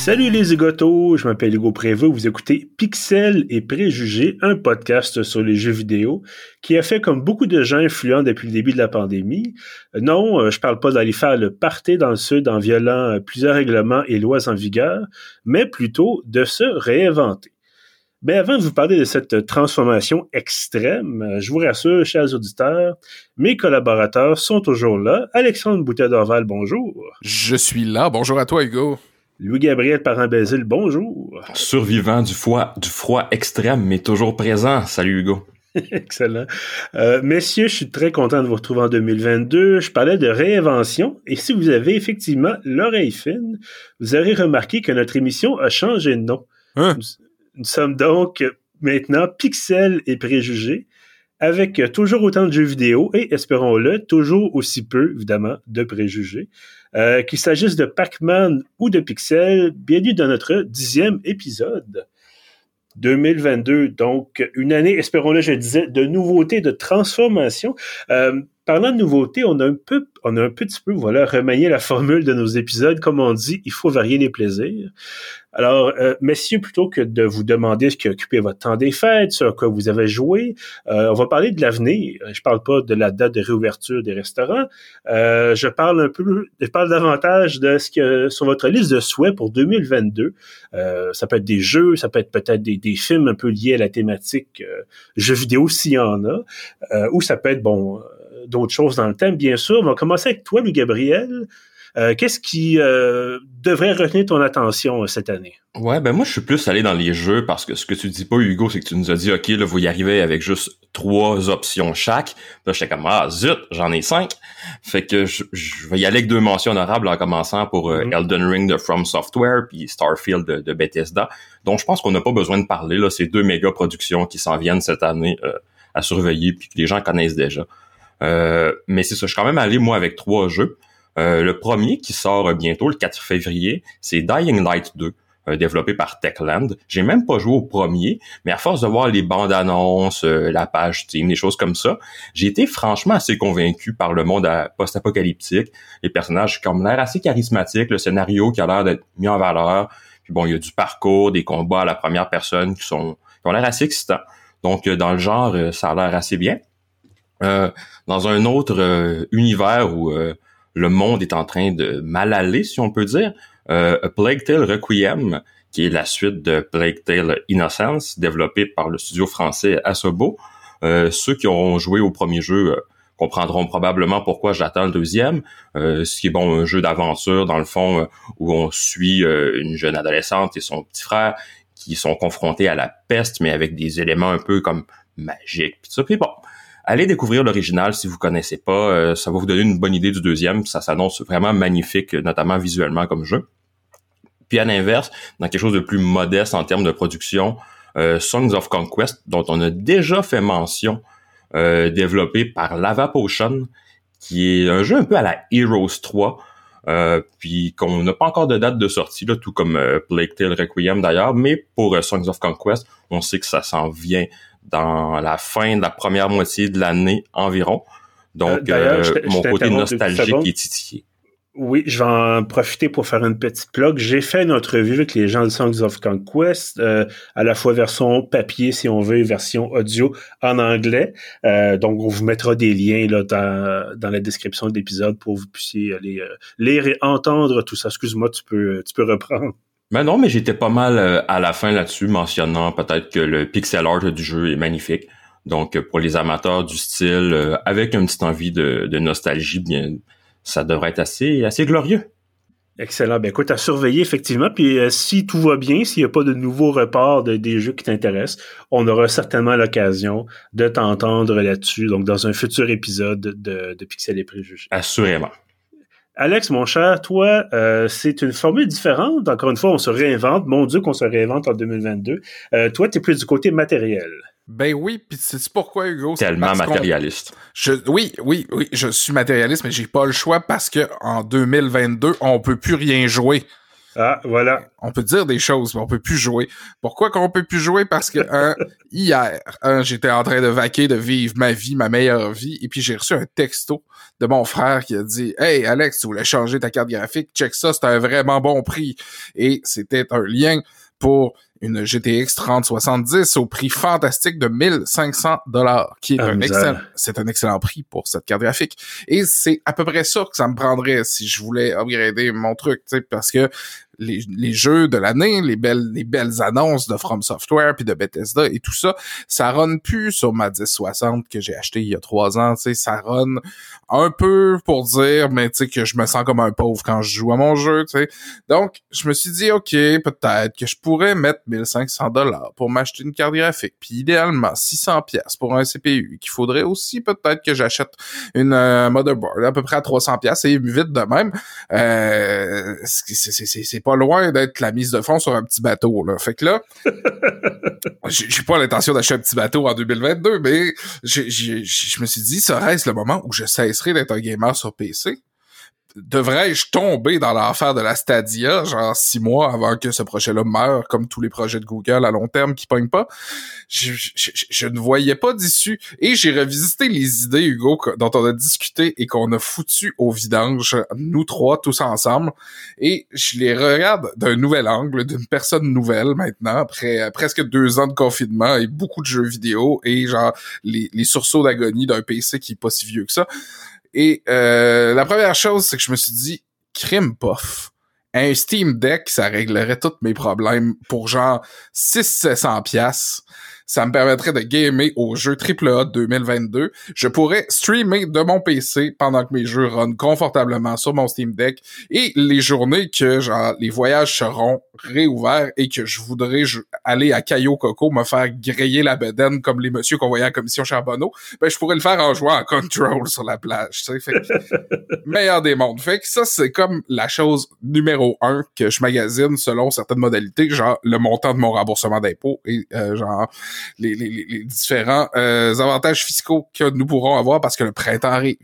Salut les zigotos, je m'appelle Hugo Prévost, vous écoutez Pixel et Préjugés, un podcast sur les jeux vidéo qui a fait comme beaucoup de gens influents depuis le début de la pandémie. Euh, non, euh, je parle pas d'aller faire le party dans le sud en violant euh, plusieurs règlements et lois en vigueur, mais plutôt de se réinventer. Mais avant de vous parler de cette transformation extrême, je vous rassure, chers auditeurs, mes collaborateurs sont toujours là. Alexandre Boutet d'Orval, bonjour. Je suis là. Bonjour à toi, Hugo. Louis-Gabriel Parent-Bézil, bonjour. Survivant du froid, du froid extrême, mais toujours présent. Salut, Hugo. Excellent. Euh, messieurs, je suis très content de vous retrouver en 2022. Je parlais de réinvention et si vous avez effectivement l'oreille fine, vous aurez remarqué que notre émission a changé de nom. Hein? Nous sommes donc maintenant Pixel et Préjugés, avec toujours autant de jeux vidéo et, espérons-le, toujours aussi peu, évidemment, de préjugés. Euh, qu'il s'agisse de Pac-Man ou de Pixel, bienvenue dans notre dixième épisode. 2022, donc une année, espérons-le, je disais, de nouveautés, de transformation. Euh, parlant de nouveautés, on a un peu, on a un petit peu, voilà, remanié la formule de nos épisodes. Comme on dit, il faut varier les plaisirs. Alors, euh, messieurs, plutôt que de vous demander ce qui a occupé votre temps des fêtes, sur quoi vous avez joué, euh, on va parler de l'avenir. Je parle pas de la date de réouverture des restaurants. Euh, je parle un peu, je parle davantage de ce que sur votre liste de souhaits pour 2022. Euh, ça peut être des jeux, ça peut être peut-être des, films un peu liés à la thématique jeux vidéo s'il y en a, ou ça peut être bon d'autres choses dans le thème, bien sûr. On va commencer avec toi, Louis Gabriel. Euh, Qu'est-ce qui euh, devrait retenir ton attention euh, cette année? Ouais, ben moi je suis plus allé dans les jeux parce que ce que tu dis pas, Hugo, c'est que tu nous as dit OK, là, vous y arrivez avec juste trois options chaque. Là, j'étais comme Ah zut, j'en ai cinq. Fait que je, je, vais y aller avec deux mentions honorables en commençant pour mm -hmm. Elden Ring de From Software puis Starfield de, de Bethesda. Donc je pense qu'on n'a pas besoin de parler, là, ces deux méga productions qui s'en viennent cette année à surveiller puis que les gens connaissent déjà. Euh, mais c'est ça, je suis quand même allé, moi, avec trois jeux. Euh, le premier qui sort bientôt, le 4 février, c'est Dying Light 2, euh, développé par Techland. J'ai même pas joué au premier, mais à force de voir les bandes annonces, euh, la page Steam, des choses comme ça, j'ai été franchement assez convaincu par le monde post-apocalyptique. Les personnages ont l'air assez charismatiques, le scénario qui a l'air d'être mis en valeur. Puis bon, il y a du parcours, des combats à la première personne qui sont qui ont l'air assez excitants. Donc, dans le genre, ça a l'air assez bien. Euh, dans un autre euh, univers où euh, le monde est en train de mal aller, si on peut dire, A Plague Tale Requiem, qui est la suite de Plague Tale Innocence, développé par le studio français Asobo. ceux qui auront joué au premier jeu comprendront probablement pourquoi j'attends le deuxième. ce qui est bon, un jeu d'aventure, dans le fond, où on suit une jeune adolescente et son petit frère qui sont confrontés à la peste, mais avec des éléments un peu comme magiques. Puis bon, allez découvrir l'original si vous connaissez pas. Euh, ça va vous donner une bonne idée du deuxième. Ça s'annonce vraiment magnifique, notamment visuellement comme jeu. Puis à l'inverse, dans quelque chose de plus modeste en termes de production, euh, Songs of Conquest, dont on a déjà fait mention, euh, développé par Lava Potion, qui est un jeu un peu à la Heroes 3, euh, puis qu'on n'a pas encore de date de sortie, là, tout comme euh, Plague Tale Requiem d'ailleurs, mais pour euh, Songs of Conquest, on sait que ça s'en vient dans la fin de la première moitié de l'année environ. Donc, euh, mon côté nostalgique est titillé. Oui, je vais en profiter pour faire une petite plug. J'ai fait une entrevue avec les gens de Songs of Conquest, euh, à la fois version papier, si on veut, version audio en anglais. Euh, donc, on vous mettra des liens là, dans, dans la description de l'épisode pour que vous puissiez aller euh, lire et entendre tout ça. Excuse-moi, tu peux, tu peux reprendre. Ben non, mais j'étais pas mal à la fin là-dessus, mentionnant peut-être que le pixel art du jeu est magnifique. Donc, pour les amateurs du style, avec une petite envie de, de nostalgie, bien ça devrait être assez, assez glorieux. Excellent. Ben écoute, à surveiller effectivement. Puis euh, si tout va bien, s'il n'y a pas de nouveaux reports de, des jeux qui t'intéressent, on aura certainement l'occasion de t'entendre là-dessus. Donc dans un futur épisode de, de Pixel et Préjugés. Assurément. Alex, mon cher, toi, euh, c'est une formule différente. Encore une fois, on se réinvente. Mon Dieu, qu'on se réinvente en 2022. Euh, toi, tu es plus du côté matériel. Ben oui, puis c'est pourquoi Hugo? Tellement matérialiste. Je, oui, oui, oui, je suis matérialiste, mais j'ai pas le choix parce que en 2022, on peut plus rien jouer. Ah, voilà. On peut dire des choses, mais on peut plus jouer. Pourquoi qu'on peut plus jouer? Parce que hein, hier, hein, j'étais en train de vaquer, de vivre ma vie, ma meilleure vie, et puis j'ai reçu un texto de mon frère qui a dit Hey Alex, tu voulais changer ta carte graphique, check ça, c'est un vraiment bon prix. Et c'était un lien pour une GTX 3070 au prix fantastique de 1500 dollars, qui est Ah, un excellent, c'est un excellent prix pour cette carte graphique. Et c'est à peu près ça que ça me prendrait si je voulais upgrader mon truc, tu sais, parce que les, les jeux de l'année, les belles, les belles annonces de From Software puis de Bethesda et tout ça, ça run plus sur ma 1060 que j'ai acheté il y a trois ans, tu sais, ça run un peu pour dire, mais tu sais, que je me sens comme un pauvre quand je joue à mon jeu, tu sais. Donc, je me suis dit, OK, peut-être que je pourrais mettre 1500 dollars pour m'acheter une carte graphique, puis idéalement 600 pièces pour un CPU, qu'il faudrait aussi peut-être que j'achète une euh, motherboard à peu près à 300 pièces et vite de même. Euh, c'est- c'est c'est- c'est pas loin d'être la mise de fond sur un petit bateau, là. Fait que là, j'ai pas l'intention d'acheter un petit bateau en 2022, mais je me suis dit, serait-ce le moment où je cesserai d'être un gamer sur PC? Devrais-je tomber dans l'enfer de la Stadia, genre six mois avant que ce projet-là meure, comme tous les projets de Google à long terme qui pognent pas? Je, ne voyais pas d'issue. Et j'ai revisité les idées, Hugo, dont on a discuté et qu'on a foutu au vidange, nous trois, tous ensemble. Et je les regarde d'un nouvel angle, d'une personne nouvelle maintenant, après euh, presque deux ans de confinement et beaucoup de jeux vidéo et genre les, les sursauts d'agonie d'un PC qui est pas si vieux que ça. Et euh, la première chose, c'est que je me suis dit, crime pof. Un Steam Deck, ça réglerait tous mes problèmes pour genre 600-700 piastres. Ça me permettrait de gamer au jeu AAA 2022. Je pourrais streamer de mon PC pendant que mes jeux run confortablement sur mon Steam Deck. Et les journées que genre les voyages seront réouverts et que je voudrais aller à Cayo Coco me faire griller la bedaine comme les messieurs qu'on voyait à la commission Charbonneau, ben je pourrais le faire en jouant en control sur la plage. Tu sais, fait que- meilleur des mondes. Fait que ça c'est comme la chose numéro un que je magasine selon certaines modalités, genre le montant de mon remboursement d'impôts et euh, genre les, les, les- les différents euh, avantages fiscaux que nous pourrons avoir parce que le printemps arrive.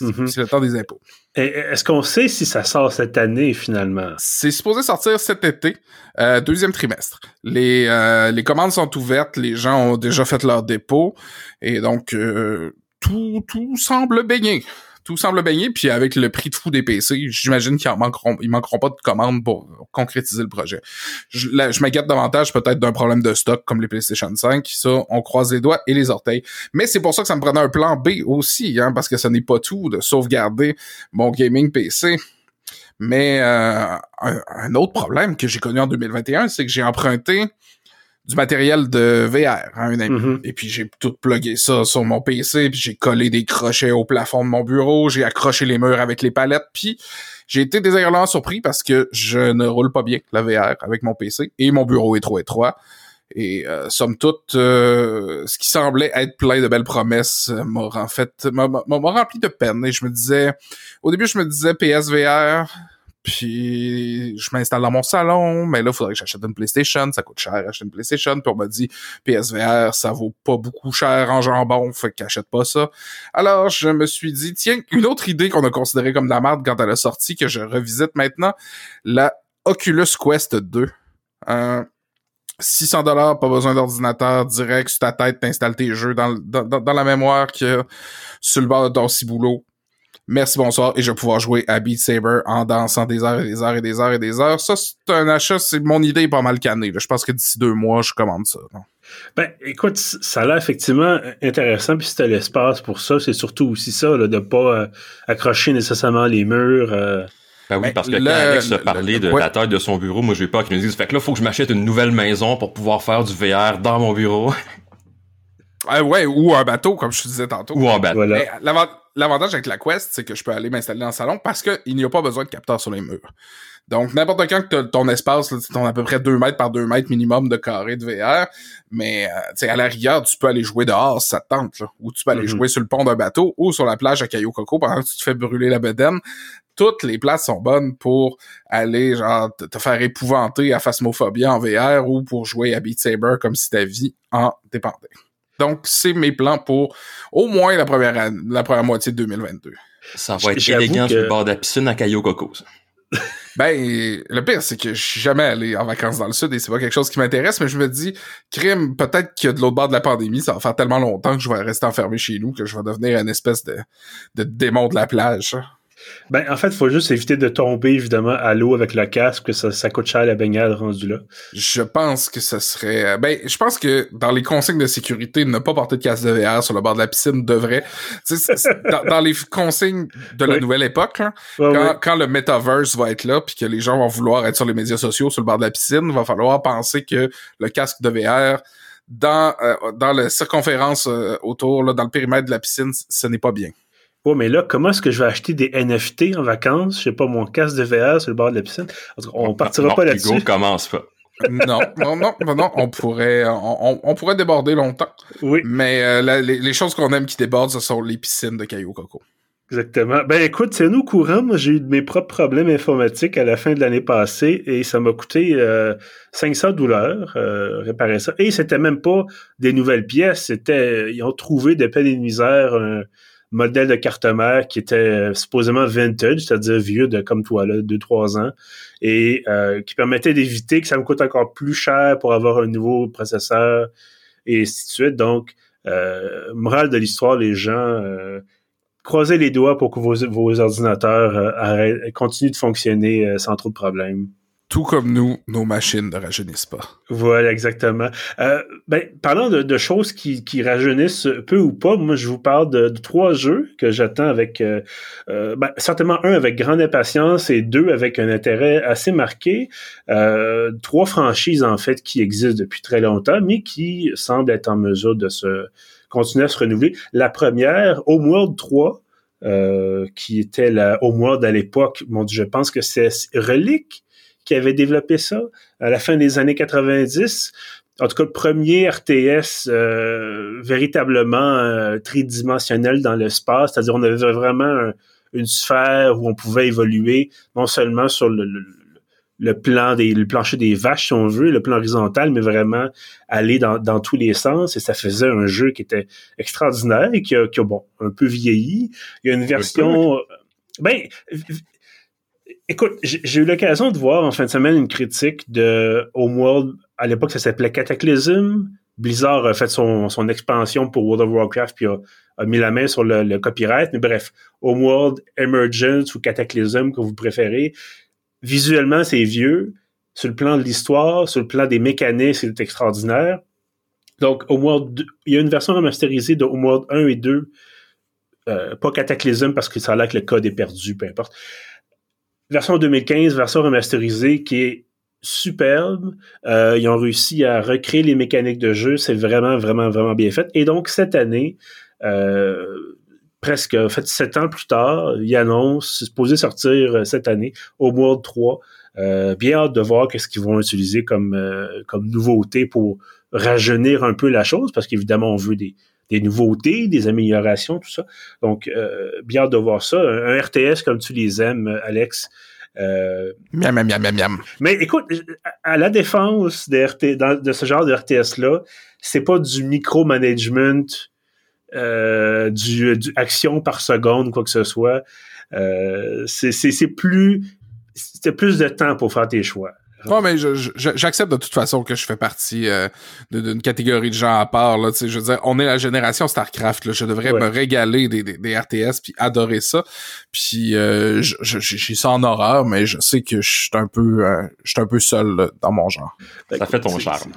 Mhm. C'est le temps des impôts. Est-ce qu'on sait si ça sort cette année, finalement? C'est supposé sortir cet été, euh, deuxième trimestre. Les, euh, les commandes sont ouvertes, les gens ont déjà fait leur dépôt, et donc euh, tout, tout semble baigner. Tout semble baigner, puis avec le prix de fou des PC, j'imagine qu'ils manqueront, ils manqueront pas de commandes pour concrétiser le projet. Je, là, je m'inquiète davantage peut-être d'un problème de stock comme les PlayStation 5. Ça, on croise les doigts et les orteils. Mais c'est pour ça que ça me prenait un plan B aussi, hein, parce que ce n'est pas tout de sauvegarder mon gaming PC. Mais euh, un autre problème que j'ai connu en 2021, c'est que j'ai emprunté du matériel de VR à un ami. Mhm. Et puis j'ai tout plugué ça sur mon PC, puis j'ai collé des crochets au plafond de mon bureau, j'ai accroché les murs avec les palettes, puis j'ai été désagréablement surpris parce que je ne roule pas bien la VR avec mon PC et mon bureau est trop étroit. Et euh, somme toute, euh, ce qui semblait être plein de belles promesses m'a en fait m'a rempli de peine. Et je me disais, au début, je me disais PSVR, puis je m'installe dans mon salon, mais là, il faudrait que j'achète une PlayStation, ça coûte cher acheter une PlayStation, puis on m'a dit PSVR, ça vaut pas beaucoup cher en jambon, fait qu'achète pas ça. Alors, je me suis dit, tiens, une autre idée qu'on a considérée comme de la merde quand elle a sorti, que je revisite maintenant, la Oculus Quest 2. Euh, 600 dollars, pas besoin d'ordinateur, direct sur ta tête, t'installes tes jeux dans, dans- dans la mémoire que sur le bord de ton ciboulot. Merci, bonsoir, et je vais pouvoir jouer à Beat Saber en dansant des heures et des heures et des heures et des heures. Ça, c'est un achat, c'est mon idée est pas mal cannée. là. Je pense que d'ici deux mois, je commande ça. non. Ben, écoute, ça a l'air effectivement intéressant, puis si t'as l'espace pour ça, c'est surtout aussi ça, là, de pas euh, accrocher nécessairement les murs. euh. Ben oui, Ben, parce que le- quand Alex a parlé le- de ouais. la taille de son bureau, moi j'ai peur qu'il me dise Fait que là, faut que je m'achète une nouvelle maison pour pouvoir faire du VR dans mon bureau Ah ouais, ou un bateau, comme je te disais tantôt. ou en bas. Voilà. L'avantage avec la Quest, c'est que je peux aller m'installer dans le salon parce qu'il n'y a pas besoin de capteur sur les murs. Donc, n'importe quand que t'as ton espace, là, ton à peu près 2 mètres par 2 mètres minimum de carré de VR, mais euh, à la rigueur, tu peux aller jouer dehors si ça te tente, là. ou tu peux aller Mhm. jouer sur le pont d'un bateau ou sur la plage à Cayo Coco pendant que tu te fais brûler la bedaine. Toutes les places sont bonnes pour aller genre te, te faire épouvanter à Phasmophobia en VR ou pour jouer à Beat Saber comme si ta vie en dépendait. Donc, c'est mes plans pour au moins la première, année- la première moitié de 2022. Ça va être élégant que- sur le bord de la piscine à Caillou Coco. ça. Ben, le pire, c'est que je suis jamais allé en vacances dans le sud et c'est pas quelque chose qui m'intéresse, mais je me dis, crime, peut-être que de l'autre bord de la pandémie, ça va faire tellement longtemps que je vais rester enfermé chez nous que je vais devenir une espèce de, de démon de la plage. Ben, en fait, il faut juste éviter de tomber, évidemment, à l'eau avec le casque, que ça, ça coûte cher la baignade rendue là. Je pense que ce serait... Euh, ben, je pense que dans les consignes de sécurité, ne pas porter de casque de VR sur le bord de la piscine devrait... dans, dans, les consignes de la nouvelle époque, quand, quand, le metaverse va être là, puis que les gens vont vouloir être sur les médias sociaux sur le bord de la piscine, il va falloir penser que le casque de VR dans, euh, dans la circonférence euh, autour, là, dans le périmètre de la piscine, ce n'est pas bien. Oh, mais là, comment est-ce que je vais acheter des NFT en vacances? Je sais pas, mon casque de VR sur le bord de la piscine? On partira pas là-dessus. commence pas. non, non, non, non, on pourrait, on, on pourrait déborder longtemps. Oui. Mais euh, les, les, choses qu'on aime qui débordent, ce sont les piscines de cailloux coco. Exactement. Ben écoute, c'est nous courant. Moi, j'ai eu mes propres problèmes informatiques à la fin de l'année passée et ça m'a coûté euh, 500 dollars euh, réparer ça. Et c'était même pas des nouvelles pièces. C'était, ils ont trouvé de peine et de misère un modèle de carte mère qui était euh, supposément vintage, c'est-à-dire vieux de comme toi là, 2-3 ans, et euh, qui permettait d'éviter que ça me coûte encore plus cher pour avoir un nouveau processeur et ainsi de suite. Donc, euh, morale de l'histoire, les gens euh, croisez les doigts pour que vos, ordinateurs continuent de fonctionner sans trop de problèmes tout comme nous, nos machines ne rajeunissent pas. Voilà, exactement. Euh, ben, parlant de, choses qui, rajeunissent peu ou pas, moi je vous parle de, trois jeux que j'attends avec euh, euh, ben, certainement un avec grande impatience et deux avec un intérêt assez marqué. Euh, trois franchises en fait qui existent depuis très longtemps, mais qui semblent être en mesure de se continuer à se renouveler. La première, Homeworld 3. Euh, qui était la Homeworld à l'époque. Je pense que c'est Relic qui avait développé ça à la fin des années 90. En tout cas, le premier RTS euh, véritablement euh, tridimensionnel dans l'espace, c'est-à-dire on avait vraiment une sphère où on pouvait évoluer non seulement sur le, le, plan des le plancher des vaches si on veut, le plan horizontal, mais vraiment aller dans, dans tous les sens et ça faisait un jeu qui était extraordinaire et qui a, qui a bon un peu vieilli. Il y a une version ben Écoute, j'ai eu l'occasion de voir en fin de semaine une critique de Homeworld. À l'époque, ça s'appelait Cataclysm. Blizzard a fait son, expansion pour World of Warcraft puis a, a mis la main sur le, copyright. Mais bref, Homeworld, Emergence ou Cataclysm que vous préférez. Visuellement, c'est vieux. Sur le plan de l'histoire, sur le plan des mécaniques, c'est extraordinaire. Donc, Homeworld, il y a une version remasterisée de Homeworld 1 et 2. Euh, pas Cataclysm parce que ça a l'air que le code est perdu, peu importe version 2015, version remasterisée qui est superbe. Euh, ils ont réussi à recréer les mécaniques de jeu. C'est vraiment, vraiment, vraiment bien fait. Et donc, cette année, euh, presque, sept ans plus tard, ils annoncent, supposé sortir euh, cette année, au World 3. Euh, bien hâte de voir qu'est-ce qu'ils vont utiliser comme, comme nouveauté pour rajeunir un peu la chose, parce qu'évidemment, on veut des, des nouveautés, des améliorations, tout ça. Donc, euh, bien de voir ça. Un, RTS comme tu les aimes, Alex. Euh, miam, miam, miam, miam, Mais écoute, à la défense de, RT, de ce genre de RTS-là, c'est pas du micromanagement, euh, du, du action par seconde, quoi que ce soit. Euh, c'est plus... C'était plus de temps pour faire tes choix. Ouais, mais j'accepte de toute façon que je fais partie euh, d'une catégorie de gens à part. Là, je veux dire, on est la génération StarCraft. Là, je devrais me régaler des, des, RTS puis adorer ça. Puis euh, j'ai ça en horreur, mais je sais que je suis un peu euh, je suis un peu seul dans mon genre. Ça fait ton charme.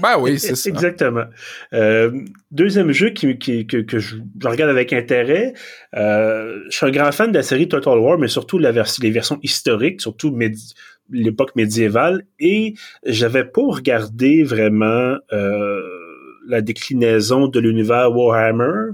Ben oui, c'est ça. Exactement. Euh, deuxième jeu qui, qui, que, que je regarde avec intérêt. Euh, je suis un grand fan de la série Total War, mais surtout la vers les versions historiques, surtout l'époque médiévale et j'avais pas regardé vraiment euh, la déclinaison de l'univers Warhammer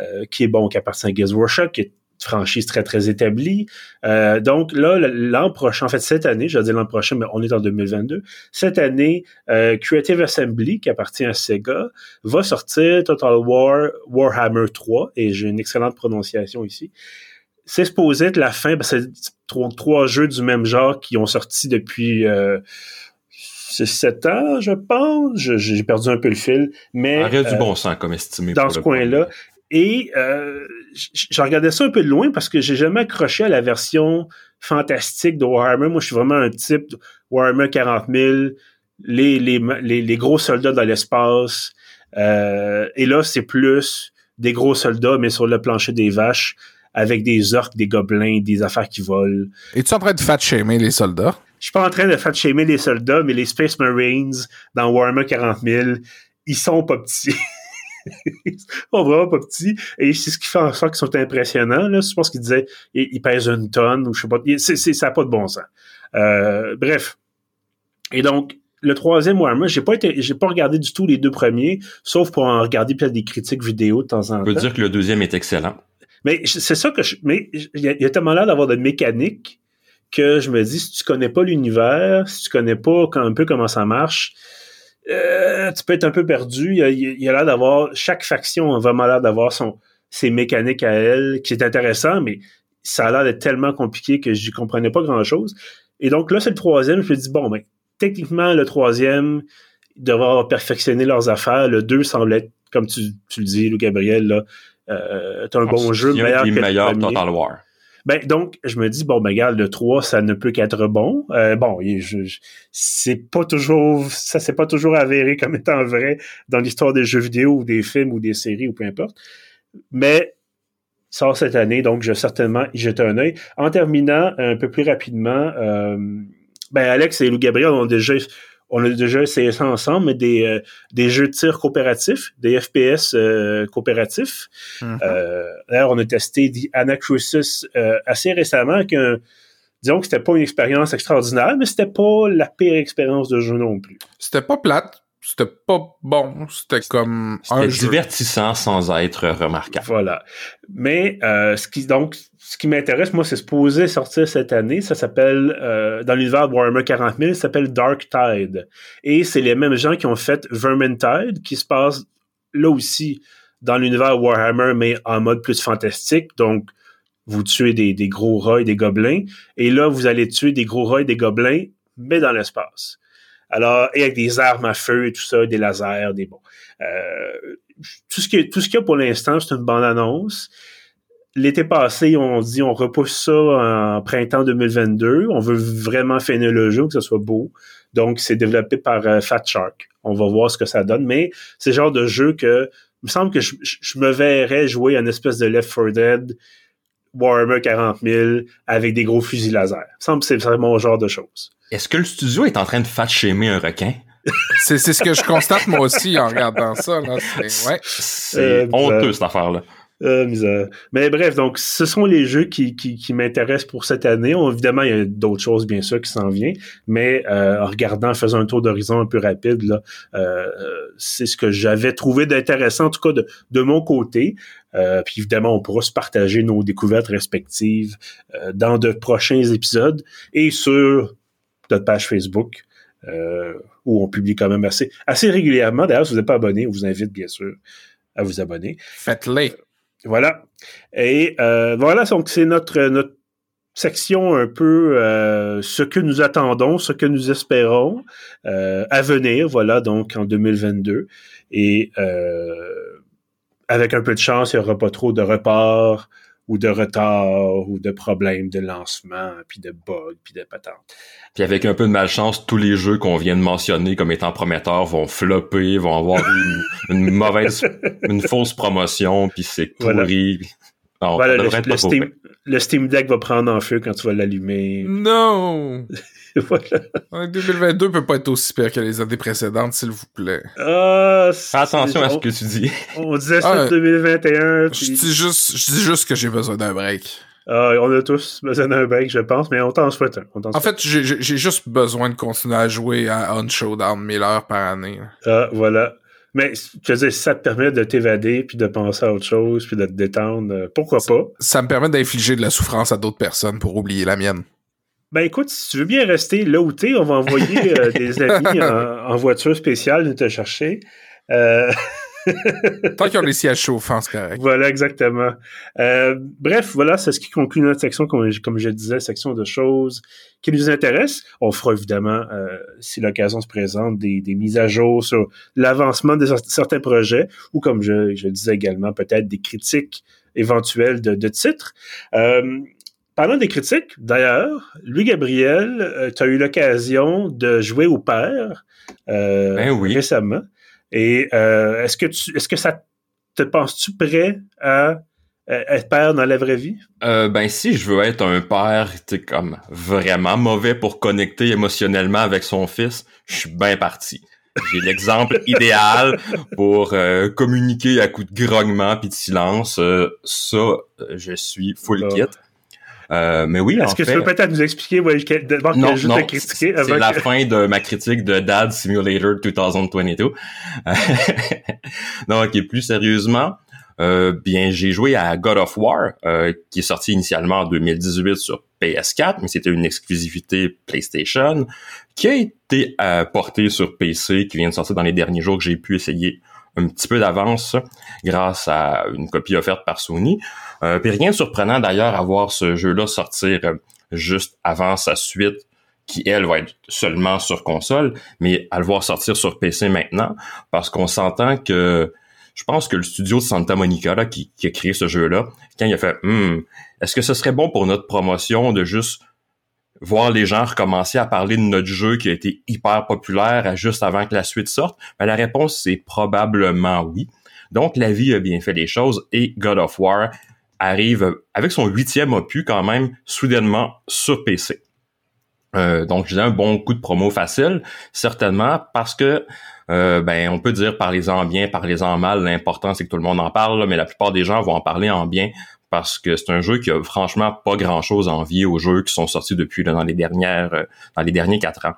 euh, qui est bon qui appartient à Games Workshop qui est franchise très très établie. Euh, donc là l'an prochain en fait cette année je vais dire l'an prochain mais on est en 2022 cette année Creative Assembly qui appartient à Sega va sortir Total War Warhammer 3 et j'ai une excellente prononciation ici c'est supposé être la fin, c'est trois, trois, jeux du même genre qui ont sorti depuis euh, sept ans, je pense. J'ai perdu un peu le fil. Mais il y a du bon sens comme estimé. Dans ce coin-là. Et euh, je regardais ça un peu de loin parce que j'ai jamais accroché à la version fantastique de Warhammer. Moi, je suis vraiment un type Warhammer 40 000, les, les, les, gros soldats dans l'espace. Euh, et là, c'est plus des gros soldats, mais sur le plancher des vaches, avec des orques, des gobelins, des affaires qui volent. Es-tu en train de fat shamer les soldats? Je suis pas en train de fat shamer les soldats, mais les Space Marines dans Warhammer 40 000, ils sont pas petits. ils sont vraiment pas petits. Et c'est ce qui fait en sorte qu'ils sont impressionnants. Là. Je pense qu'ils disaient ils, pèsent une tonne ou je sais pas. C'est, ça n'a pas de bon sens. Euh, bref. Et donc, le troisième Warhammer, j'ai pas été, j'ai pas regardé du tout les deux premiers, sauf pour en regarder peut-être des critiques vidéo de temps en temps. On peut dire que le deuxième est excellent. Mais c'est ça que je, mais il y, a tellement l'air d'avoir de mécanique que je me dis, si tu connais pas l'univers, si tu connais pas un peu comment ça marche, euh, tu peux être un peu perdu. Il y a, l'air d'avoir, chaque faction a vraiment l'air d'avoir son, ses mécaniques à elle, qui est intéressant, mais ça a l'air d'être tellement compliqué que je comprenais pas grand chose. Et donc là, c'est le troisième, je me dis, bon, ben, techniquement, le troisième devrait avoir perfectionné leurs affaires. Le deux semble être, comme tu, tu le dis, Lou Gabriel, là, euh, t'as un bon jeu, meilleur que meilleur le Total War. Ben, donc, je me dis, bon, ben, regarde, le 3, ça ne peut qu'être bon. Euh, bon, c'est pas toujours, ça s'est pas toujours avéré comme étant vrai dans l'histoire des jeux vidéo ou des films ou des séries ou peu importe. Mais, sort cette année, donc je vais certainement y jeter un œil. En terminant un peu plus rapidement, euh, ben Alex et Lou Gabriel ont déjà on a déjà essayé ça ensemble, mais des, euh, des jeux de tir coopératifs, des FPS euh, coopératifs. Mm-hmm. euh, d'ailleurs, on a testé The Anacrusis euh, assez récemment, avec un, disons que c'était pas une expérience extraordinaire, mais c'était pas la pire expérience de jeu non plus. C'était pas plate, c'était pas bon, c'était comme un divertissant sans être remarquable. Voilà. Mais euh, ce qui donc ce qui m'intéresse moi c'est supposé sortir cette année, ça s'appelle euh, dans l'univers Warhammer 40 000, ça s'appelle Dark Tide et c'est les mêmes gens qui ont fait Vermintide qui se passe là aussi dans l'univers Warhammer mais en mode plus fantastique. Donc vous tuez des, des gros rats et des gobelins et là vous allez tuer des gros rats et des gobelins mais dans l'espace. Alors, et avec des armes à feu et tout ça, des lasers, des bons. Euh, tout ce qui tout ce qu'il y a pour l'instant, c'est une bonne annonce. L'été passé, on dit on repousse ça en printemps 2022. On veut vraiment finir le jeu, que ce soit beau. Donc, c'est développé par euh, Fat Shark. On va voir ce que ça donne. Mais c'est le genre de jeu que il me semble que je, je me verrais jouer une espèce de Left 4 Dead Warhammer 40 000 avec des gros fusils laser. Il me semble que c'est vraiment mon genre de choses. Est-ce que le studio est en train de fat shamer un requin? c'est ce que je constate moi aussi en regardant ça. C'est ouais. euh, honteux cette affaire-là. Euh, mais bref, donc ce sont les jeux qui, qui, qui m'intéressent pour cette année. évidemment, il y a d'autres choses bien sûr qui s'en viennent, mais euh, en regardant, en faisant un tour d'horizon un peu rapide, là, euh, c'est ce que j'avais trouvé d'intéressant, en tout cas de, de mon côté. puis évidemment, on pourra se partager nos découvertes respectives dans de prochains épisodes et sur notre page Facebook. où on publie quand même assez, assez régulièrement. D'ailleurs, si vous n'êtes pas abonné, on vous invite bien sûr à vous abonner. Faites-le. Voilà. Et euh, voilà, donc c'est notre, notre section un peu euh, ce que nous attendons, ce que nous espérons euh, à venir, voilà, donc en 2022. Et avec un peu de chance, il n'y aura pas trop de reports ou de retard ou de problèmes de lancement, puis de bugs, puis de patentes. Puis avec un peu de malchance, tous les jeux qu'on vient de mentionner comme étant prometteurs vont flopper, vont avoir une, mauvaise, une fausse promotion, puis c'est pourri. Voilà. le, Steam, le, Steam, Deck va prendre en feu quand tu vas l'allumer. Non! voilà. 2022 peut pas être aussi pire que les années précédentes, s'il vous plaît. Ah, Attention à ce que tu dis. On disait ça en 2021. Je dis juste, je dis juste que j'ai besoin d'un break. Ah, on a tous besoin d'un break, je pense, mais on t'en souhaite un. en fait, j'ai juste besoin de continuer à jouer à On Showdown 1000 heures par année. Ah, voilà. Mais tu veux dire, si ça te permet de t'évader, puis de penser à autre chose, puis de te détendre, euh, pourquoi pas? Ça me permet d'infliger de la souffrance à d'autres personnes pour oublier la mienne. Ben écoute, si tu veux bien rester là où t'es, on va envoyer euh, des amis en, voiture spéciale de te chercher. Euh... Tant qu'ils ont les sièges chauffants, c'est correct. Voilà, exactement. Euh, bref, voilà, c'est ce qui conclut notre section, comme, comme, je disais, section de choses qui nous intéressent. On fera évidemment, euh, si l'occasion se présente, des, des, mises à jour sur l'avancement de certains projets, ou comme je, je disais également, peut-être des critiques éventuelles de, de titres. Euh, Parlant des critiques, d'ailleurs, Louis Gabriel, euh, tu as eu l'occasion de jouer au père euh, ben oui. récemment. Et euh, est-ce que tu est-ce que ça te penses-tu prêt à être père dans la vraie vie? Ben si je veux être un père comme vraiment mauvais pour connecter émotionnellement avec son fils, je suis bien parti. J'ai l'exemple idéal pour euh, communiquer à coups de grognement puis de silence. Euh, ça, je suis full kit. Euh, mais oui, Est-ce que fait, tu peux peut-être nous expliquer ouais, d'abord non, juste non, critiquer C'est la fin de ma critique de Dad Simulator 2022. non, ok, plus sérieusement, euh, bien, j'ai joué à God of War, euh, qui est sorti initialement en 2018 sur PS4, mais c'était une exclusivité PlayStation, qui a été euh, portée sur PC, qui vient de sortir dans les derniers jours, que j'ai pu essayer un petit peu d'avance grâce à une copie offerte par Sony. Euh, puis rien de surprenant d'ailleurs à voir ce jeu-là sortir euh, juste avant sa suite qui, elle, va être seulement sur console, mais à le voir sortir sur PC maintenant, parce qu'on s'entend que je pense que le studio de Santa Monica là, qui, qui a créé ce jeu-là, quand il a fait hmm, est-ce que ce serait bon pour notre promotion de juste voir les gens recommencer à parler de notre jeu qui a été hyper populaire juste avant que la suite sorte? Ben, la réponse, c'est probablement oui. Donc, la vie a bien fait les choses et God of War arrive avec son huitième opus quand même soudainement sur PC. Euh, donc, disais un bon coup de promo facile, certainement, parce que euh, ben, on peut dire parlez-en bien, parlez-en mal. L'important, c'est que tout le monde en parle, mais la plupart des gens vont en parler en bien parce que c'est un jeu qui a franchement pas grand-chose à envier aux jeux qui sont sortis depuis là, dans les dernières, euh, dans les derniers quatre ans.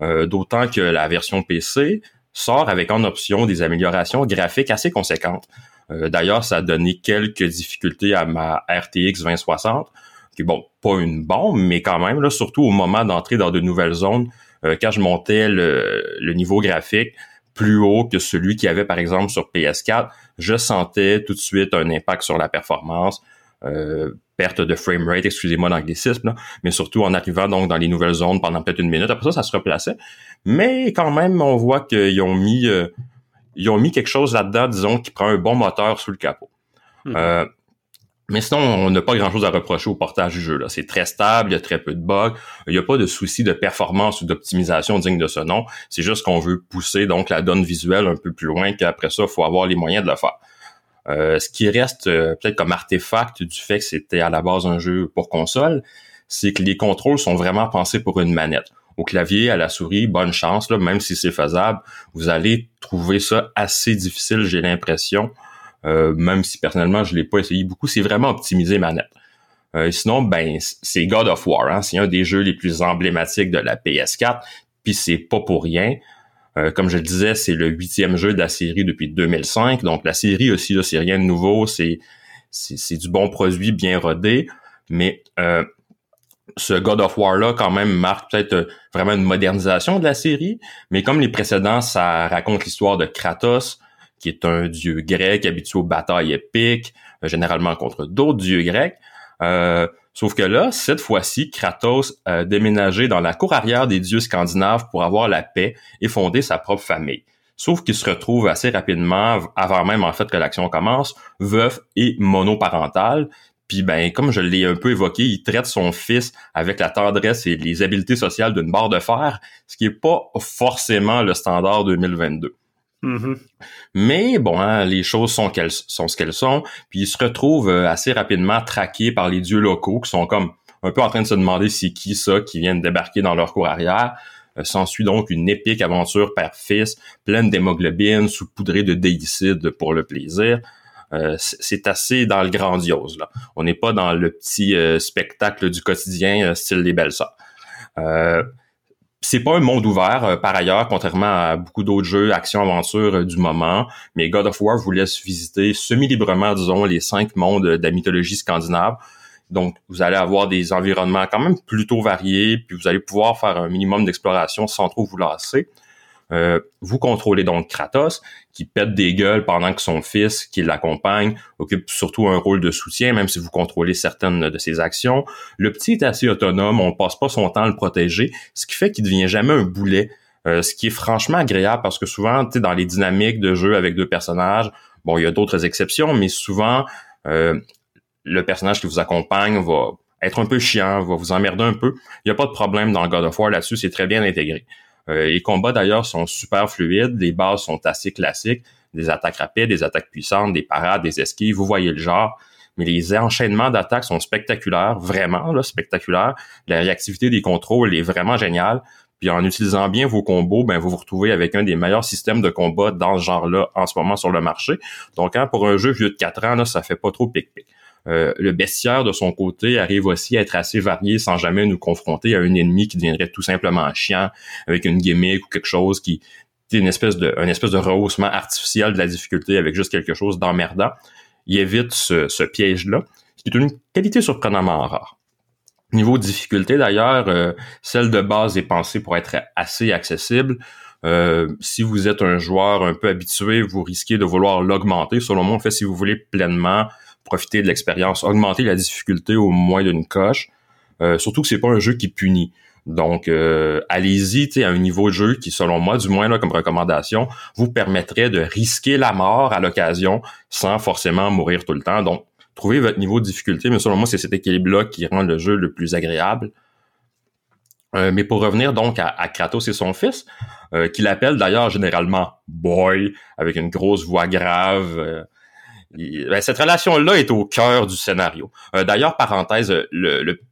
D'autant que la version PC sort avec en option des améliorations graphiques assez conséquentes. Euh, D'ailleurs, ça a donné quelques difficultés à ma RTX 2060, qui bon, pas une bombe, mais quand même, surtout au moment d'entrer dans de nouvelles zones, euh, quand je montais le, niveau graphique plus haut que celui qu'il y avait par exemple sur PS4, je sentais tout de suite un impact sur la performance, euh, perte de framerate, excusez-moi l'anglicisme, mais surtout en arrivant donc dans les nouvelles zones pendant peut-être une minute. Après ça, ça se replaçait. Mais quand même, on voit qu'ils ont mis euh, ils ont mis quelque chose là-dedans, disons, qui prend un bon moteur sous le capot. Mhm. Euh, mais sinon, on n'a pas grand-chose à reprocher au portage du jeu. là. C'est très stable, il y a très peu de bugs, il n'y a pas de souci de performance ou d'optimisation digne de ce nom. C'est juste qu'on veut pousser donc la donne visuelle un peu plus loin qu'après ça, il faut avoir les moyens de le faire. Euh, ce qui reste euh, peut-être comme artefact du fait que c'était à la base un jeu pour console, c'est que les contrôles sont vraiment pensés pour une manette. Au clavier, à la souris, bonne chance, là, même si c'est faisable, vous allez trouver ça assez difficile, j'ai l'impression. Euh, même si personnellement je l'ai pas essayé beaucoup, c'est vraiment optimiser manette. Euh, sinon, ben c'est God of War, hein, c'est un des jeux les plus emblématiques de la PS4, puis c'est pas pour rien. Euh, comme je le disais, c'est le huitième jeu de la série depuis 2005, donc la série aussi c'est rien de nouveau, c'est c'est du bon produit bien rodé, mais euh, ce God of War là quand même marque peut-être vraiment une modernisation de la série, mais comme les précédents, ça raconte l'histoire de Kratos, qui est un dieu grec habitué aux batailles épiques, euh, généralement contre d'autres dieux grecs. Euh, sauf que là, cette fois-ci, Kratos a déménagé dans la cour arrière des dieux scandinaves pour avoir la paix et fonder sa propre famille. Sauf qu'il se retrouve assez rapidement, avant même en fait que l'action commence, veuf et monoparental. Puis ben, comme je l'ai un peu évoqué, il traite son fils avec la tendresse et les habiletés sociales d'une barre de fer, ce qui est pas forcément le standard 2022. Mm-hmm. Mais bon, hein, les choses sont, qu'elles, sont ce qu'elles sont, puis ils se retrouvent euh, assez rapidement traqués par les dieux locaux qui sont comme un peu en train de se demander c'est qui ça qui vient de débarquer dans leur cour arrière. Euh, s'ensuit donc une épique aventure père-fils, pleine d'hémoglobine, saupoudrée de déicide pour le plaisir. Euh, c'est assez dans le grandiose. On n'est pas dans le petit euh, spectacle du quotidien style les belles sœurs c'est pas un monde ouvert euh, par ailleurs, contrairement à beaucoup d'autres jeux action-aventure euh, du moment. Mais God of War vous laisse visiter semi-librement, disons, les cinq mondes de la mythologie scandinave. Donc, vous allez avoir des environnements quand même plutôt variés, puis vous allez pouvoir faire un minimum d'exploration sans trop vous lasser. Euh, vous contrôlez donc Kratos, qui pète des gueules pendant que son fils, qui l'accompagne, occupe surtout un rôle de soutien, même si vous contrôlez certaines de ses actions. Le petit est assez autonome, on passe pas son temps à le protéger, ce qui fait qu'il devient jamais un boulet. Euh, ce qui est franchement agréable parce que souvent, tu dans les dynamiques de jeu avec deux personnages, bon, il y a d'autres exceptions, mais souvent, euh, le personnage qui vous accompagne va être un peu chiant, va vous emmerder un peu. Il n'y a pas de problème dans God of War là-dessus, c'est très bien intégré. Euh, les combats d'ailleurs sont super fluides, les bases sont assez classiques, des attaques rapides, des attaques puissantes, des parades, des esquives, vous voyez le genre. Mais les enchaînements d'attaques sont spectaculaires, vraiment là, spectaculaires. La réactivité des contrôles est vraiment géniale. Puis en utilisant bien vos combos, ben vous vous retrouvez avec un des meilleurs systèmes de combat dans ce genre-là en ce moment sur le marché. Donc hein, pour un jeu vieux de 4 ans, là, ça fait pas trop pic-pic. Euh, le bestiaire, de son côté, arrive aussi à être assez varié sans jamais nous confronter à un ennemi qui deviendrait tout simplement chiant avec une gimmick ou quelque chose qui est une espèce de, une espèce de rehaussement artificiel de la difficulté avec juste quelque chose d'emmerdant. Il évite ce, ce piège-là, ce qui est une qualité surprenamment rare. Niveau difficulté, d'ailleurs, euh, celle de base est pensée pour être assez accessible. Euh, si vous êtes un joueur un peu habitué, vous risquez de vouloir l'augmenter. Selon moi, en fait, si vous voulez pleinement profiter de l'expérience, augmenter la difficulté au moins d'une coche. Euh, surtout que c'est pas un jeu qui punit. Donc, euh, allez-y à un niveau de jeu qui, selon moi, du moins là, comme recommandation, vous permettrait de risquer la mort à l'occasion sans forcément mourir tout le temps. Donc, trouvez votre niveau de difficulté, mais selon moi, c'est cet équilibre-là qui rend le jeu le plus agréable. Euh, mais pour revenir donc à, Kratos et son fils, qu'il appelle d'ailleurs généralement Boy, avec une grosse voix grave, ben, cette relation-là est au cœur du scénario. Euh, d'ailleurs, parenthèse,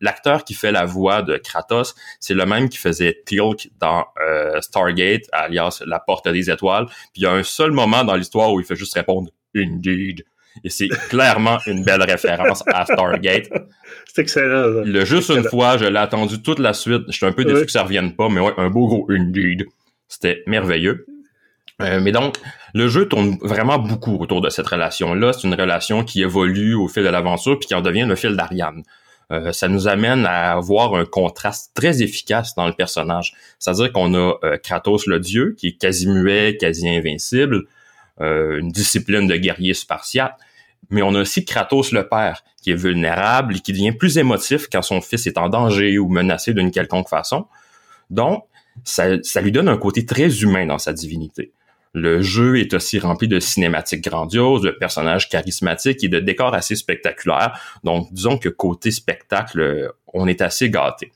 l'acteur qui fait la voix de Kratos, c'est le même qui faisait Tilk dans euh, Stargate, alias La Porte des Étoiles. Puis il y a un seul moment dans l'histoire où il fait juste répondre Indeed. Et c'est clairement une belle référence à Stargate. C'est excellent. Le juste une fois, je l'ai attendu toute la suite. Je suis un peu déçu que ça revienne pas, mais ouais, un beau gros Indeed. C'était merveilleux. Euh, mais donc, le jeu tourne vraiment beaucoup autour de cette relation-là. C'est une relation qui évolue au fil de l'aventure puis qui en devient le fil d'Ariane. Euh, ça nous amène à avoir un contraste très efficace dans le personnage. C'est-à-dire qu'on a euh, Kratos le dieu, qui est quasi muet, quasi invincible, une discipline de guerrier spartiate, mais on a aussi Kratos le père, qui est vulnérable et qui devient plus émotif quand son fils est en danger ou menacé d'une quelconque façon. Donc, ça, ça lui donne un côté très humain dans sa divinité. Le jeu est aussi rempli de cinématiques grandioses, de personnages charismatiques et de décors assez spectaculaires. Donc, disons que côté spectacle, on est assez gâté.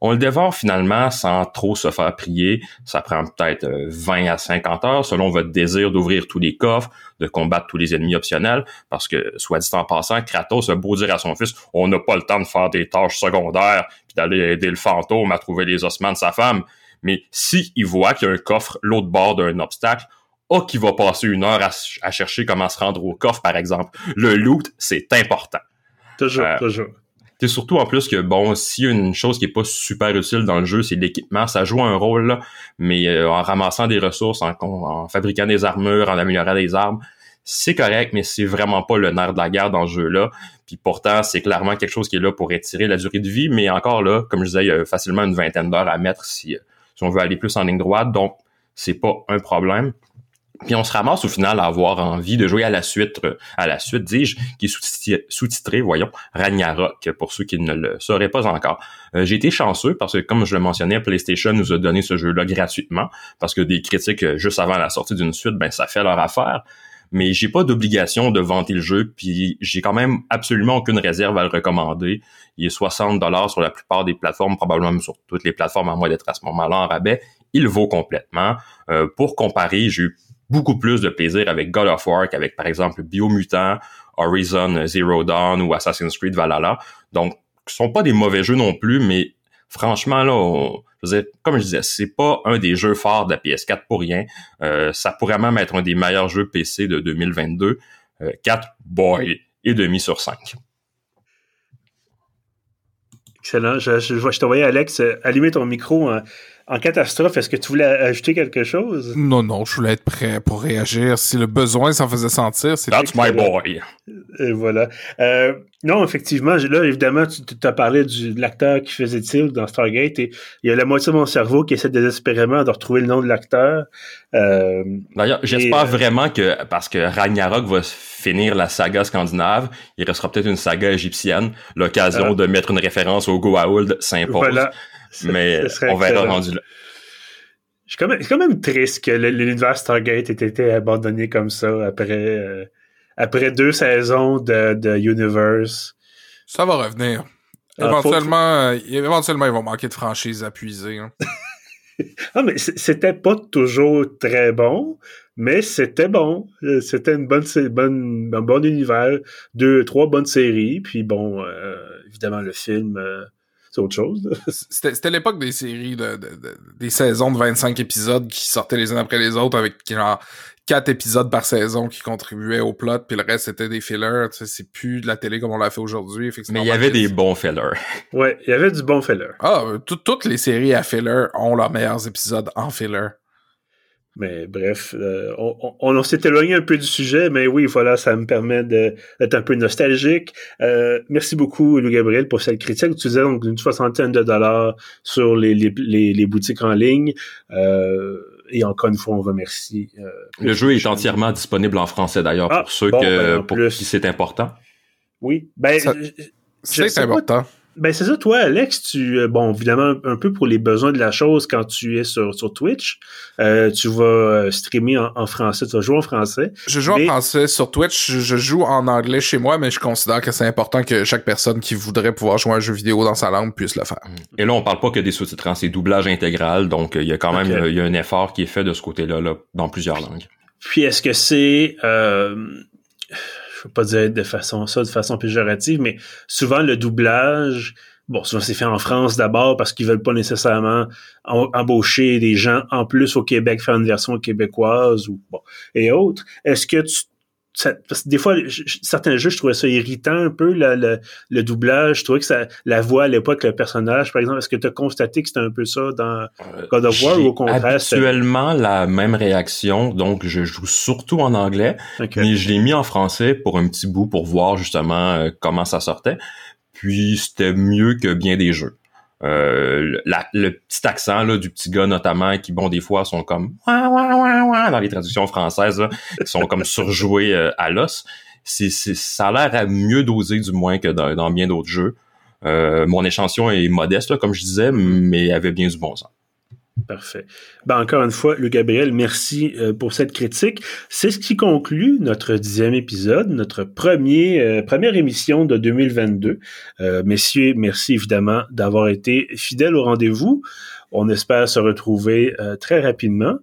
On le dévore finalement sans trop se faire prier. Ça prend peut-être 20 à 50 heures selon votre désir d'ouvrir tous les coffres, de combattre tous les ennemis optionnels. Parce que, soit dit en passant, Kratos a beau dire à son fils, on n'a pas le temps de faire des tâches secondaires puis d'aller aider le fantôme à trouver les ossements de sa femme. Mais si il voit qu'il y a un coffre l'autre bord d'un obstacle, oh, qui va passer une heure à, chercher comment se rendre au coffre, par exemple. Le loot, c'est important. Toujours, euh, toujours. C'est surtout en plus que, bon, s'il y a une chose qui est pas super utile dans le jeu, c'est l'équipement. Ça joue un rôle, là, mais euh, en ramassant des ressources, en, en, fabriquant des armures, en améliorant des armes, c'est correct, mais c'est vraiment pas le nerf de la guerre dans ce jeu-là. Puis pourtant, c'est clairement quelque chose qui est là pour étirer la durée de vie, mais encore là, comme je disais, il y a facilement une vingtaine d'heures à mettre si si on veut aller plus en ligne droite. Donc, c'est pas un problème. Puis on se ramasse au final à avoir envie de jouer à la suite, euh, à la suite, dis-je, qui est sous-titré, voyons, Ragnarok, pour ceux qui ne le sauraient pas encore. Euh, j'ai été chanceux parce que, comme je le mentionnais, PlayStation nous a donné ce jeu-là gratuitement, parce que des critiques euh, juste avant la sortie d'une suite, ben ça fait leur affaire. Mais j'ai pas d'obligation de vanter le jeu, puis j'ai quand même absolument aucune réserve à le recommander. Il est 60 dollars sur la plupart des plateformes, probablement sur toutes les plateformes, à moins d'être à ce moment-là en rabais. Il vaut complètement. Euh, pour comparer, j'ai eu beaucoup plus de plaisir avec God of War qu'avec, par exemple, Biomutant, Horizon Zero Dawn ou Assassin's Creed Valhalla. Donc, ce sont pas des mauvais jeux non plus, mais franchement, là, comme je disais, c'est pas un des jeux forts de la PS4 pour rien. Euh, ça pourrait même être un des meilleurs jeux PC de 2022. 4 boy et demi sur 5. Excellent. Je, je, je, te voyais, Alex, euh, allumer ton micro en, catastrophe. Est-ce que tu voulais ajouter quelque chose? Non, non, je voulais être prêt pour réagir. Si le besoin s'en faisait sentir, c'est. That's my boy. Et voilà. Euh, non, effectivement, là, évidemment, tu as parlé du, de l'acteur qui faisait Tilk dans Stargate et il y a la moitié de mon cerveau qui essaie désespérément de retrouver le nom de l'acteur. Euh, D'ailleurs, j'espère euh, vraiment que, parce que Ragnarok va finir la saga scandinave, il restera peut-être une saga égyptienne. L'occasion de mettre une référence au Goa'uld s'impose. Voilà. Mais on verra rendu là. C'est quand, même, quand même triste que l'univers Stargate ait été abandonné comme ça après après deux saisons de, de Universe. Ça va revenir. Ah, éventuellement, euh, éventuellement, ils vont manquer de franchise à puiser. Hein. ah, mais c'était pas toujours très bon, mais c'était bon. Euh, c'était une bonne, bonne, un bon univers. Deux, trois bonnes séries, puis bon, euh, évidemment, le film, c'est autre chose. c'était l'époque des séries, de, des saisons de 25 épisodes qui sortaient les uns après les autres avec genre quatre épisodes par saison qui contribuaient au plot, puis le reste c'était des fillers. Tu sais, c'est plus de la télé comme on l'a fait aujourd'hui. Mais il y avait des bons fillers. Ouais, il y avait du bon filler. Ah, euh, toutes les séries à filler ont leurs meilleurs épisodes en filler. Mais bref, euh, on, on, s'est éloigné un peu du sujet, mais oui, voilà, ça me permet d'être un peu nostalgique. Euh, merci beaucoup, Louis Gabriel, pour cette critique. Tu disais donc une soixantaine de dollars sur les, les, les, boutiques en ligne. Euh, et encore une fois, on remercie. Euh, le jeu est entièrement disponible en français d'ailleurs pour ah, ceux que, ben, pour qui c'est important. Oui, ben, c'est important. Ben c'est ça, toi, Alex, tu euh, bon évidemment un peu pour les besoins de la chose quand tu es sur, sur Twitch, euh, tu vas euh, streamer en, français, tu vas jouer en français. Je joue en français sur Twitch, je, joue en anglais chez moi, mais je considère que c'est important que chaque personne qui voudrait pouvoir jouer un jeu vidéo dans sa langue puisse le faire. Et là, on parle pas que des sous-titres, hein, c'est doublage intégral, donc il y a quand même il y a un effort qui est fait de ce côté-là là, dans plusieurs langues. Puis est-ce que c'est je veux pas dire de façon ça de façon péjorative, mais souvent le doublage, bon, souvent c'est fait en France d'abord parce qu'ils veulent pas nécessairement embaucher des gens en plus au Québec, faire une version québécoise ou bon et autres. Est-ce que tu parce que des fois, certains jeux, je trouvais ça irritant un peu, le, le, doublage. Je trouvais que ça, la voix à l'époque, le personnage, par exemple, est-ce que tu as constaté que c'était un peu ça dans euh, God of War ou au contraire? Actuellement, la même réaction. Donc, je joue surtout en anglais, mais je l'ai mis en français pour un petit bout pour voir justement euh, comment ça sortait. Puis, c'était mieux que bien des jeux. Euh, le petit accent là, du petit gars notamment qui bon des fois sont comme dans les traductions françaises qui sont comme surjoués euh, à l'os. C'est, ça a l'air à mieux doser du moins que dans, bien d'autres jeux. Euh, mon échantillon est modeste comme je disais mais avait bien du bon sens Parfait. Ben, encore une fois, Luc Gabriel, merci euh, pour cette critique. C'est ce qui conclut notre dixième épisode, notre premier, euh, première émission de 2022. Euh, messieurs, merci évidemment d'avoir été fidèles au rendez-vous. On espère se retrouver très rapidement.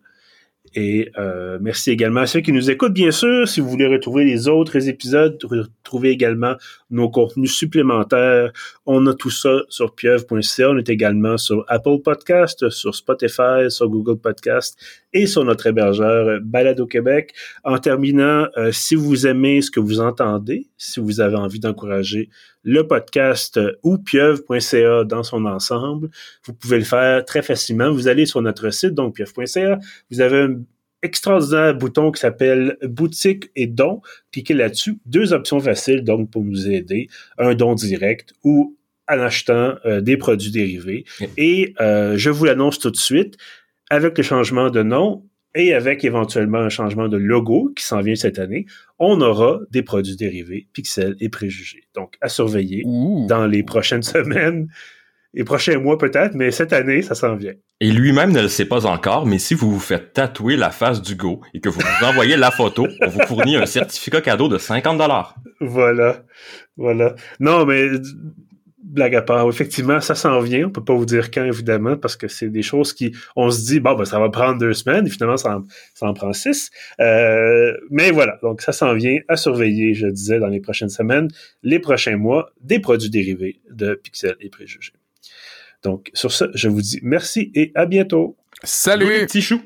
Et euh, merci également à ceux qui nous écoutent, bien sûr. Si vous voulez retrouver les autres épisodes, retrouver également nos contenus supplémentaires, on a tout ça sur pieuvre.ca. On est également sur Apple Podcast, sur Spotify, sur Google Podcast et sur notre hébergeur Balade au Québec. En terminant, euh, si vous aimez ce que vous entendez, si vous avez envie d'encourager le podcast ou pieuvre.ca dans son ensemble, vous pouvez le faire très facilement. Vous allez sur notre site, donc pieuvre.ca, vous avez un extraordinaire bouton qui s'appelle boutique et don. Cliquez là-dessus. Deux options faciles donc pour nous aider. Un don direct ou en achetant euh, des produits dérivés. Et euh, je vous l'annonce tout de suite, avec le changement de nom et avec éventuellement un changement de logo qui s'en vient cette année, on aura des produits dérivés, pixels et préjugés. Donc, à surveiller dans les prochaines semaines, les prochains mois peut-être, mais cette année, ça s'en vient. Et lui-même ne le sait pas encore, mais si vous vous faites tatouer la face du go et que vous vous envoyez la photo, on vous fournit un certificat cadeau de 50 dollars. Voilà. Voilà. Non, mais blague à part, effectivement, ça s'en vient. On peut pas vous dire quand, évidemment, parce que c'est des choses qui, on se dit, bon, ben, ça va prendre deux semaines, et finalement, ça en, ça en prend six. Euh, mais voilà, donc ça s'en vient à surveiller, je disais, dans les prochaines semaines, les prochains mois, des produits dérivés de Pixel et Préjugés. Donc, sur ce, je vous dis merci et à bientôt. Salut, petit chou.